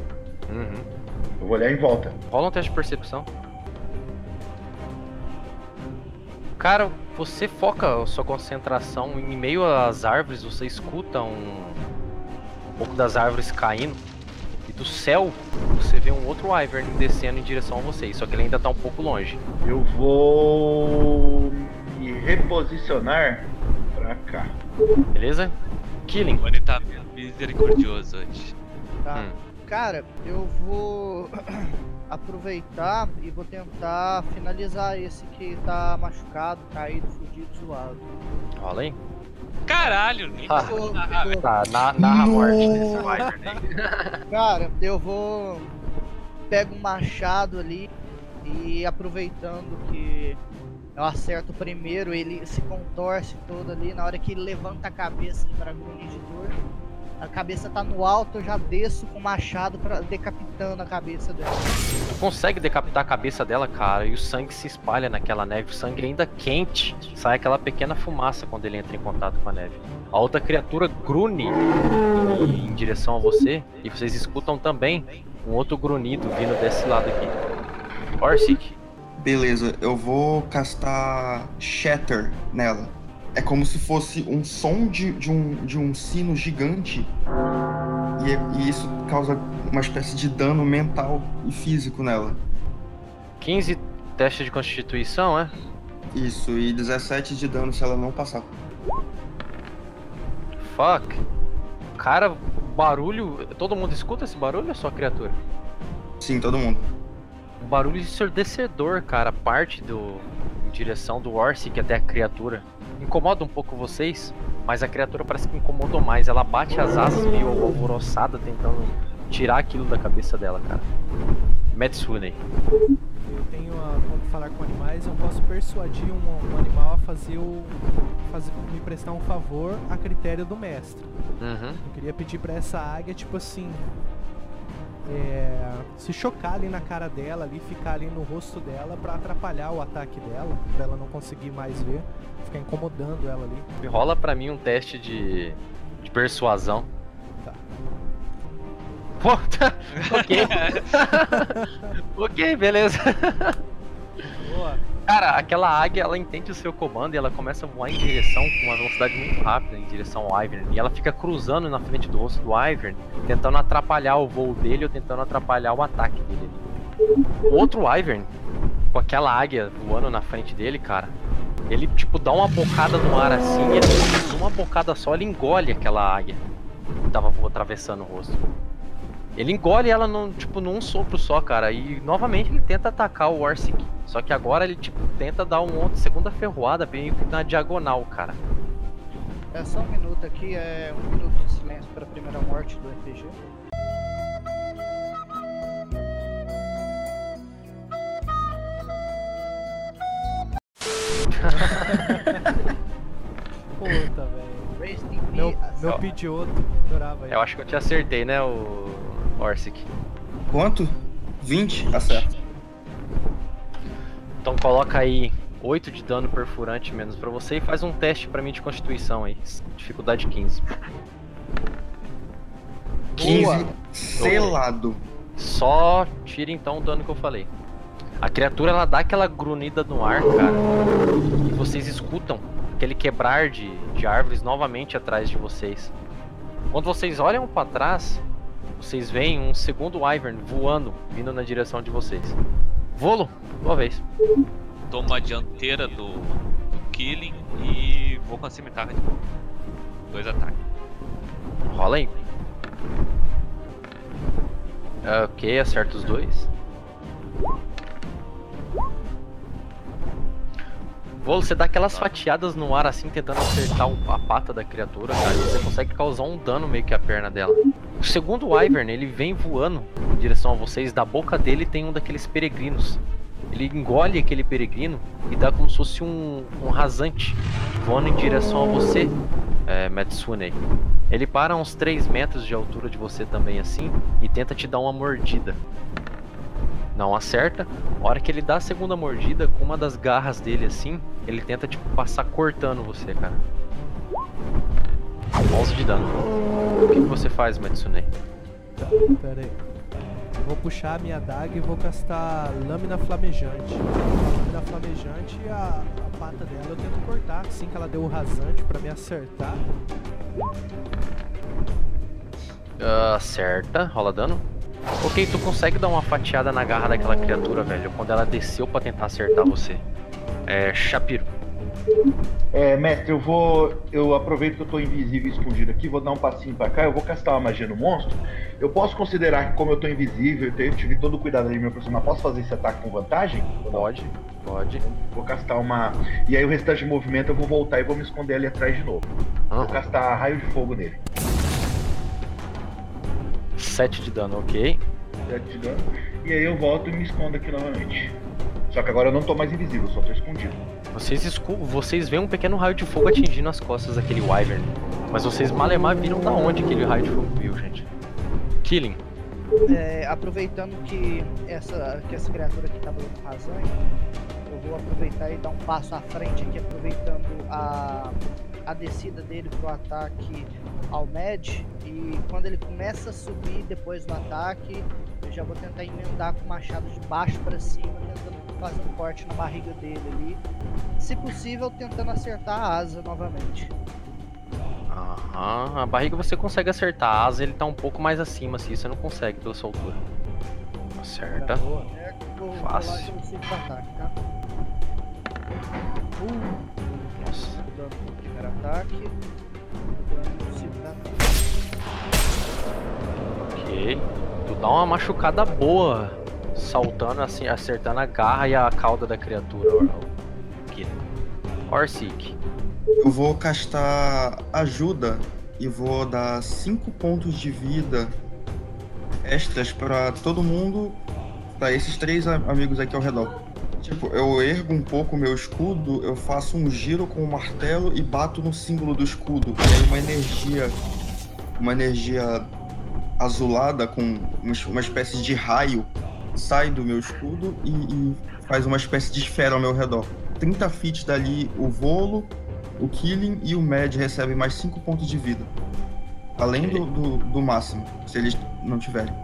Uhum. Eu vou olhar em volta. Rola um teste de percepção. Cara, você foca a sua concentração em meio às árvores, você escuta um, um pouco das árvores caindo. E do céu, você vê um outro Wyvern descendo em direção a vocês, só que ele ainda tá um pouco longe. Eu vou me reposicionar pra cá. Beleza? Killing. O Bunny tá misericordioso hoje. Tá. Hum. Cara, eu vou aproveitar e vou tentar finalizar esse que tá machucado, caído, fudido, zoado. Rola aí. Caralho, Ah. Tô- Ah, tô- Tá, na, narra a morte desse Wyvern aí. Cara, eu vou. Pego um machado ali e aproveitando que eu acerto primeiro, ele se contorce todo ali. Na hora que ele levanta a cabeça de Dragões de dor, a cabeça tá no alto, eu já desço com o machado para decapitando a cabeça dela. Tu consegue decapitar a cabeça dela, cara, e o sangue se espalha naquela neve, o sangue ainda quente. Sai aquela pequena fumaça quando ele entra em contato com a neve. A outra criatura grune em direção a você, e vocês escutam também um outro grunhido vindo desse lado aqui. Orsic, Beleza, eu vou castar Shatter nela. É como se fosse um som de, de, um, de um sino gigante. E, e isso causa uma espécie de dano mental e físico nela. 15 teste de constituição, é? Isso, e 17 de dano se ela não passar. Fuck. Cara, barulho. Todo mundo escuta esse barulho ou é só a criatura? Sim, todo mundo. Um barulho ensurdecedor, cara, parte do. em direção do Orsic até a criatura. Incomoda um pouco vocês, mas a criatura parece que incomodou mais. Ela bate as asas meio alvoroçada, tentando tirar aquilo da cabeça dela, cara. Metsune. Eu tenho a, como falar com animais, eu posso persuadir um, um animal a fazer o. Fazer, me prestar um favor a critério do mestre. Uhum. Eu queria pedir pra essa águia, tipo assim. É, se chocar ali na cara dela, ali, ficar ali no rosto dela pra atrapalhar o ataque dela, pra ela não conseguir mais ver, ficar incomodando ela ali. Rola pra mim um teste de. de persuasão. Tá. Pô, tá. ok. ok, beleza. Cara, aquela águia, ela entende o seu comando e ela começa a voar em direção com uma velocidade muito rápida em direção ao Wyvern. E ela fica cruzando na frente do rosto do Wyvern, tentando atrapalhar o voo dele ou tentando atrapalhar o ataque dele. O outro Wyvern, com aquela águia voando na frente dele, cara, ele tipo dá uma bocada no ar assim e ele, uma bocada só, ele engole aquela águia que tava atravessando o rosto. Ele engole ela num, tipo, num sopro só, cara. E novamente ele tenta atacar o Orsic. Só que agora ele tipo tenta dar uma outra segunda ferroada bem na diagonal, cara. É só um minuto aqui, é um minuto de silêncio para a primeira morte do RPG. Puta, velho. Meu, meu pedioto, adorava ele. Eu acho que eu te acertei, né, o Orsic. Quanto? 20? Acerta. Então coloca aí 8 de dano perfurante menos pra você e faz um teste pra mim de constituição aí. Dificuldade 15. 15 selado. Só tira então o dano que eu falei. A criatura ela dá aquela grunhida no ar, cara. E vocês escutam aquele quebrar de, de árvores novamente atrás de vocês. Quando vocês olham pra trás, vocês veem um segundo Wyvern voando, vindo na direção de vocês. Volo, tua vez. Tomo a dianteira do, do Killing e vou com a cimitarra de novo. Dois ataques. Rola aí. Ok, acerta os dois. Volo, você dá aquelas fatiadas no ar assim, tentando acertar a pata da criatura, cara, você consegue causar um dano meio que à perna dela. O segundo Wyvern, ele vem voando em direção a vocês, da boca dele tem um daqueles peregrinos. Ele engole aquele peregrino e dá como se fosse um, um rasante voando em direção a você, é, Matsune. Ele para a uns 3 metros de altura de você também assim e tenta te dar uma mordida. Não acerta. A hora que ele dá a segunda mordida, com uma das garras dele assim, ele tenta tipo passar cortando você, cara. 11 de dano. O que, que você faz, Matsune? Tá, pera aí. Vou puxar a minha daga e vou castar lâmina flamejante. Lâmina flamejante e a, a pata dela eu tento cortar assim que ela deu o rasante pra me acertar. Acerta, rola dano. Ok, tu consegue dar uma fatiada na garra daquela criatura, velho, quando ela desceu pra tentar acertar você. É, Shapiro. É, mestre, eu vou. Eu aproveito que eu tô invisível e escondido aqui, vou dar um passinho pra cá, eu vou castar uma magia no monstro. Eu posso considerar que, como eu tô invisível, eu tive todo o cuidado ali, meu personagem, posso fazer esse ataque com vantagem? Pode, pode. Vou castar uma. E aí o restante de movimento eu vou voltar e vou me esconder ali atrás de novo. Vou Aham. castar raio de fogo nele. 7 de dano, ok. Sete de dano. E aí eu volto e me escondo aqui novamente. Só que agora eu não tô mais invisível, só tô escondido. Vocês, escu vocês veem um pequeno raio de fogo atingindo as costas daquele Wyvern. Mas vocês malemar viram da onde aquele raio de fogo veio, gente. Killing. É, aproveitando que essa, que essa criatura aqui tá dando rasante, eu vou aproveitar e dar um passo à frente aqui, aproveitando a, a descida dele pro ataque ao Med. E quando ele começa a subir depois do ataque, eu já vou tentar emendar com o machado de baixo para cima, tentando fazer um corte na barriga dele ali. Se possível, tentando acertar a asa novamente. Aham, a barriga você consegue acertar, a asa ele tá um pouco mais acima, assim, você não consegue pela sua altura. Acerta. Boa. É, vou Fácil. ataque, tá? Uh, Nossa. dano no primeiro ataque. Dano no segundo ataque. Ok. Tu dá uma machucada boa, saltando assim, acertando a garra e a cauda da criatura. Orsic. Eu vou castar ajuda e vou dar 5 pontos de vida extras pra todo mundo, pra esses três amigos aqui ao redor. Tipo, eu ergo um pouco o meu escudo, eu faço um giro com o martelo e bato no símbolo do escudo. E aí uma energia, uma energia azulada com uma espécie de raio sai do meu escudo e, e faz uma espécie de esfera ao meu redor. 30 feet dali o volo, o Killing e o Mad recebem mais 5 pontos de vida. Além do, do, do máximo, se eles não tiverem.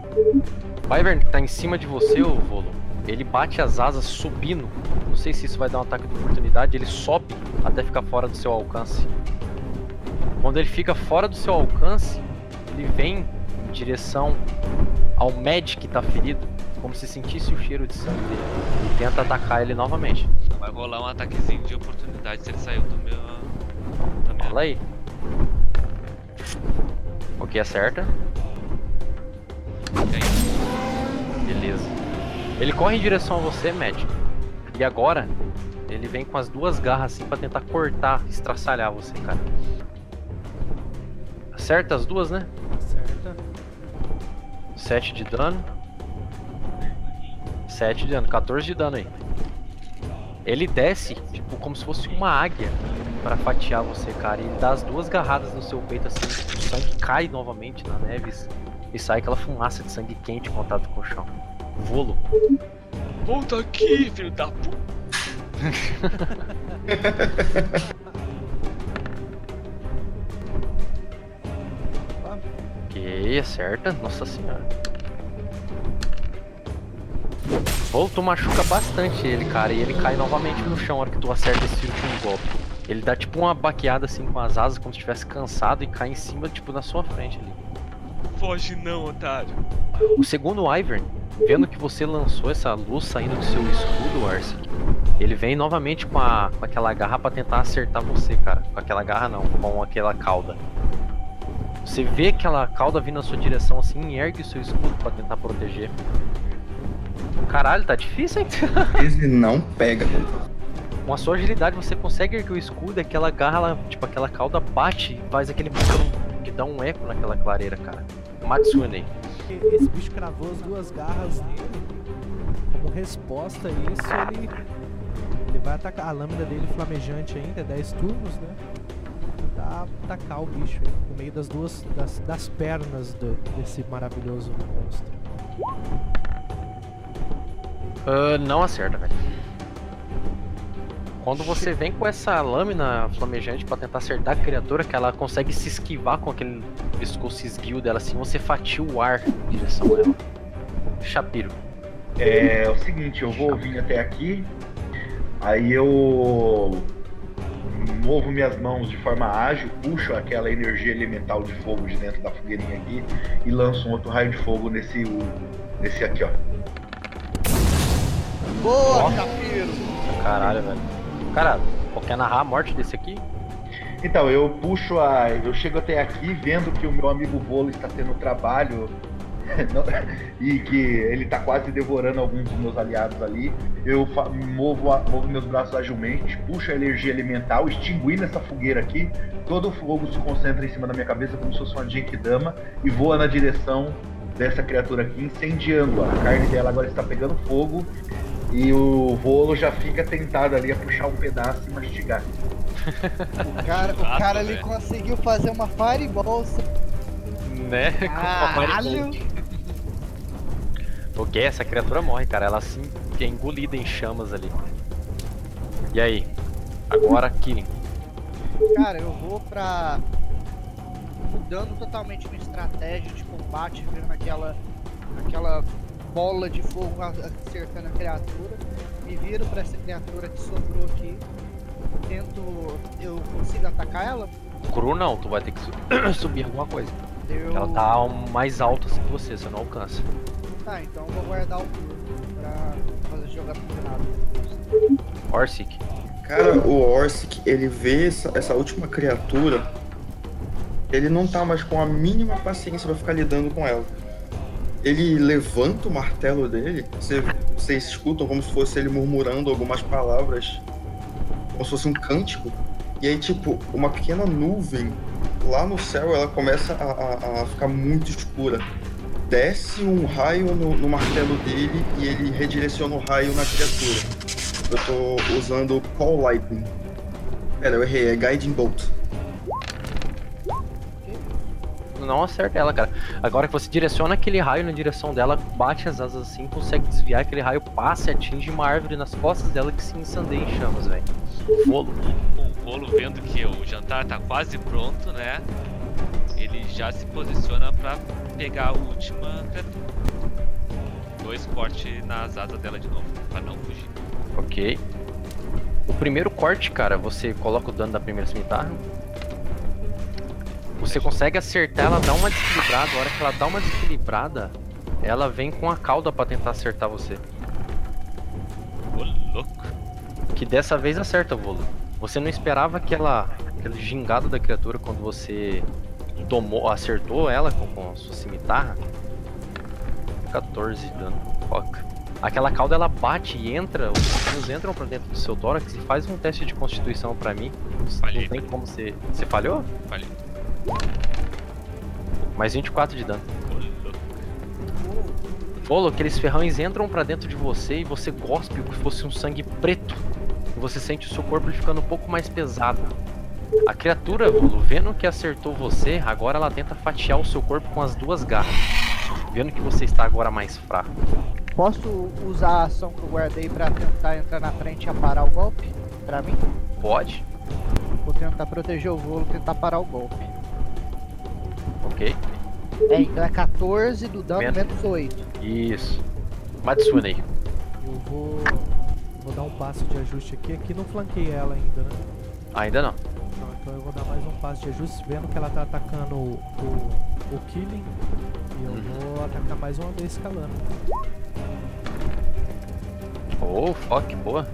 Wyvern tá em cima de você, ô Volo. Ele bate as asas subindo. Não sei se isso vai dar um ataque de oportunidade. Ele sobe até ficar fora do seu alcance. Quando ele fica fora do seu alcance, ele vem em direção ao Mad que tá ferido, como se sentisse o cheiro de sangue dele. E tenta atacar ele novamente. Vai rolar um ataquezinho de oportunidade se ele saiu do meu. Da minha... Fala aí. Ok, acerta. E aí, Beleza. Ele corre em direção a você, Mad. E agora, ele vem com as duas garras assim pra tentar cortar, estraçalhar você, cara. Acerta as duas, né? Certa. 7 de dano. 7 de dano, 14 de dano aí. Ele desce, tipo, como se fosse uma águia pra fatiar você, cara. E ele dá as duas garradas no seu peito assim, o sangue cai novamente na neve e sai aquela fumaça de sangue quente em contato com o chão. Volo. Volta aqui, filho da puta. Ok, acerta. Nossa senhora. Volo, tu machuca bastante ele, cara. E ele cai novamente no chão na hora que tu acerta esse último golpe. Ele dá tipo uma baqueada assim com as asas, como se estivesse cansado, e cai em cima, tipo, na sua frente ali. Foge não, otário. O segundo Ivern, vendo que você lançou essa luz saindo do seu escudo, Arce, ele vem novamente com, a, com aquela garra pra tentar acertar você, cara. Com aquela garra não, com aquela cauda. Você vê aquela cauda vindo na sua direção assim e ergue o seu escudo pra tentar proteger. Caralho, tá difícil, hein? Esse não pega. Com a sua agilidade você consegue erguer o escudo e aquela garra, ela, tipo, aquela cauda bate e faz aquele que dá um eco naquela clareira, cara. Matsune. Esse bicho cravou as duas garras nele. Como resposta a isso, ele, ele vai atacar. A lâmina dele flamejante ainda, é 10 turnos, né? Tentar atacar o bicho aí, no meio das duas. das, das pernas do- desse maravilhoso monstro. Ah, não acerta, velho. Quando você vem com essa lâmina flamejante pra tentar acertar a criatura, que ela consegue se esquivar com aquele pescoço esguio dela assim, você fatia o ar em direção a ela. Shapiro. É o seguinte, eu vou vir até aqui, aí eu movo minhas mãos de forma ágil, puxo aquela energia elemental de fogo de dentro da fogueirinha aqui e lanço um outro raio de fogo nesse, nesse aqui, ó. Boa, Ó. Shapiro! Caralho, velho. Cara, quer narrar a morte desse aqui? Então, eu puxo a. Eu chego até aqui vendo que o meu amigo Bolo está tendo trabalho e que ele está quase devorando alguns dos meus aliados ali. Eu movo, a- movo meus braços agilmente, puxo a energia elemental, extinguindo essa fogueira aqui. Todo o fogo se concentra em cima da minha cabeça como se fosse uma Genkidama e voa na direção dessa criatura aqui, incendiando-a. A carne dela agora está pegando fogo e o Volo já fica tentado ali a puxar um pedaço e mastigar. O cara, o Exato, cara ele velho. conseguiu fazer uma fireball. Né? Caralho! Ok, essa criatura morre, cara. Ela assim é engolida em chamas ali. E aí? Agora Killing. Cara, eu vou pra. mudando totalmente minha estratégia de combate, vendo aquela. aquela bola de fogo acertando a criatura. Me viro pra essa criatura que sobrou aqui. Tento. Eu consigo atacar ela? Cru não, tu vai ter que su- subir alguma coisa. Eu... Ela tá mais alta assim que você, você não alcança. Tá, então eu vou guardar o pra fazer jogar combinado. Orsic. Cara, o Orsic, ele vê essa, essa última criatura, ele não tá mais com a mínima paciência pra ficar lidando com ela. Ele levanta o martelo dele, você- vocês escutam como se fosse ele murmurando algumas palavras, como se fosse um cântico, e aí, tipo, uma pequena nuvem lá no céu, ela começa a, a- a ficar muito escura. Desce um raio no, no martelo dele e ele redireciona o raio na criatura. Eu tô usando Call Lightning. Pera, eu errei, é Guiding Bolt. Não acerta ela, cara. Agora que você direciona aquele raio na direção dela, bate as asas assim, consegue desviar, aquele raio passa e atinge uma árvore nas costas dela que se incendeia em chamas, velho. Volo. O Rolo vendo que o jantar tá quase pronto, né? Ele já se posiciona pra pegar a última criatura. Dois cortes nas asas dela de novo, pra não fugir. Ok. O primeiro corte, cara, você coloca o dano da primeira cimitarra. Você consegue acertar, ela dá uma desequilibrada. A hora que ela dá uma desequilibrada, ela vem com a cauda pra tentar acertar você. Ô, louco. Que dessa vez acerta, Volo. Você não esperava aquela, aquele gingado da criatura quando você tomou, acertou ela com, com a sua cimitarra? 14 de dano. Fuck. Aquela cauda ela bate e entra, os fios entram pra dentro do seu tórax e faz um teste de constituição pra mim. Falhei. Não tem como você. Você falhou? Falei. Mais 24 de dano. Bolo, aqueles ferrões entram pra dentro de você e você gospe o que fosse um sangue preto. E você sente o seu corpo ficando um pouco mais pesado. A criatura, Bolo, vendo que acertou você, agora ela tenta fatiar o seu corpo com as duas garras. Vendo que você está agora mais fraco. Posso usar a ação que eu guardei pra tentar entrar na frente e aparar o golpe? Pra mim? Pode? Vou tentar proteger o voo, tentar parar o golpe. Ok. É, então é 14 do dano Menos. menos 8. Isso. Matsune. Eu vou. Vou dar um passo de ajuste aqui. Aqui não flanquei ela ainda, né? Ainda não. Não, então eu vou dar mais um passo de ajuste, vendo que ela tá atacando o, o, o Killing. E eu Uhum. vou atacar mais uma vez escalando. Oh, fuck, boa.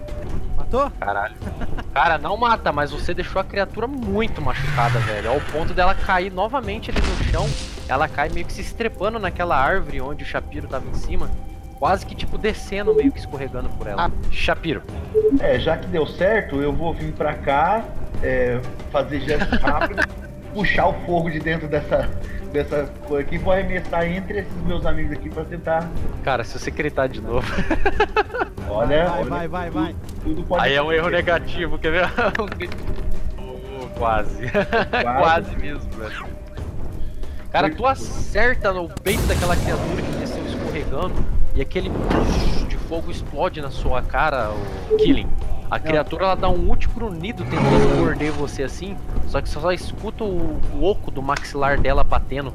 Matou? Caralho. Cara, não mata, mas você deixou a criatura muito machucada, velho. Ao ponto dela cair novamente ali no chão. Ela cai meio que se estrepando naquela árvore onde o Shapiro tava em cima. quase que tipo descendo, meio que escorregando por ela. Shapiro. É, já que deu certo, eu vou vir pra cá, é, fazer gesto rápido, puxar o fogo de dentro dessa, dessa coisa aqui vou arremessar entre esses meus amigos aqui pra tentar. Cara, se você gritar de novo, Olha, vai, olha, vai, vai, vai. tudo pode aí é um erro negativo, quer ver? Oh, quase. Quase mesmo, velho. Cara, tu acerta no peito daquela criatura que desceu escorregando e aquele de fogo explode na sua cara, o Killing. A criatura ela dá um último grunhido tentando morder você assim, só que você só escuta o, o oco do maxilar dela batendo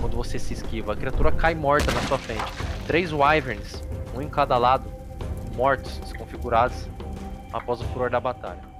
quando você se esquiva. A criatura cai morta na sua frente. Três wyverns, um em cada lado, mortos, desconfigurados, após o furor da batalha.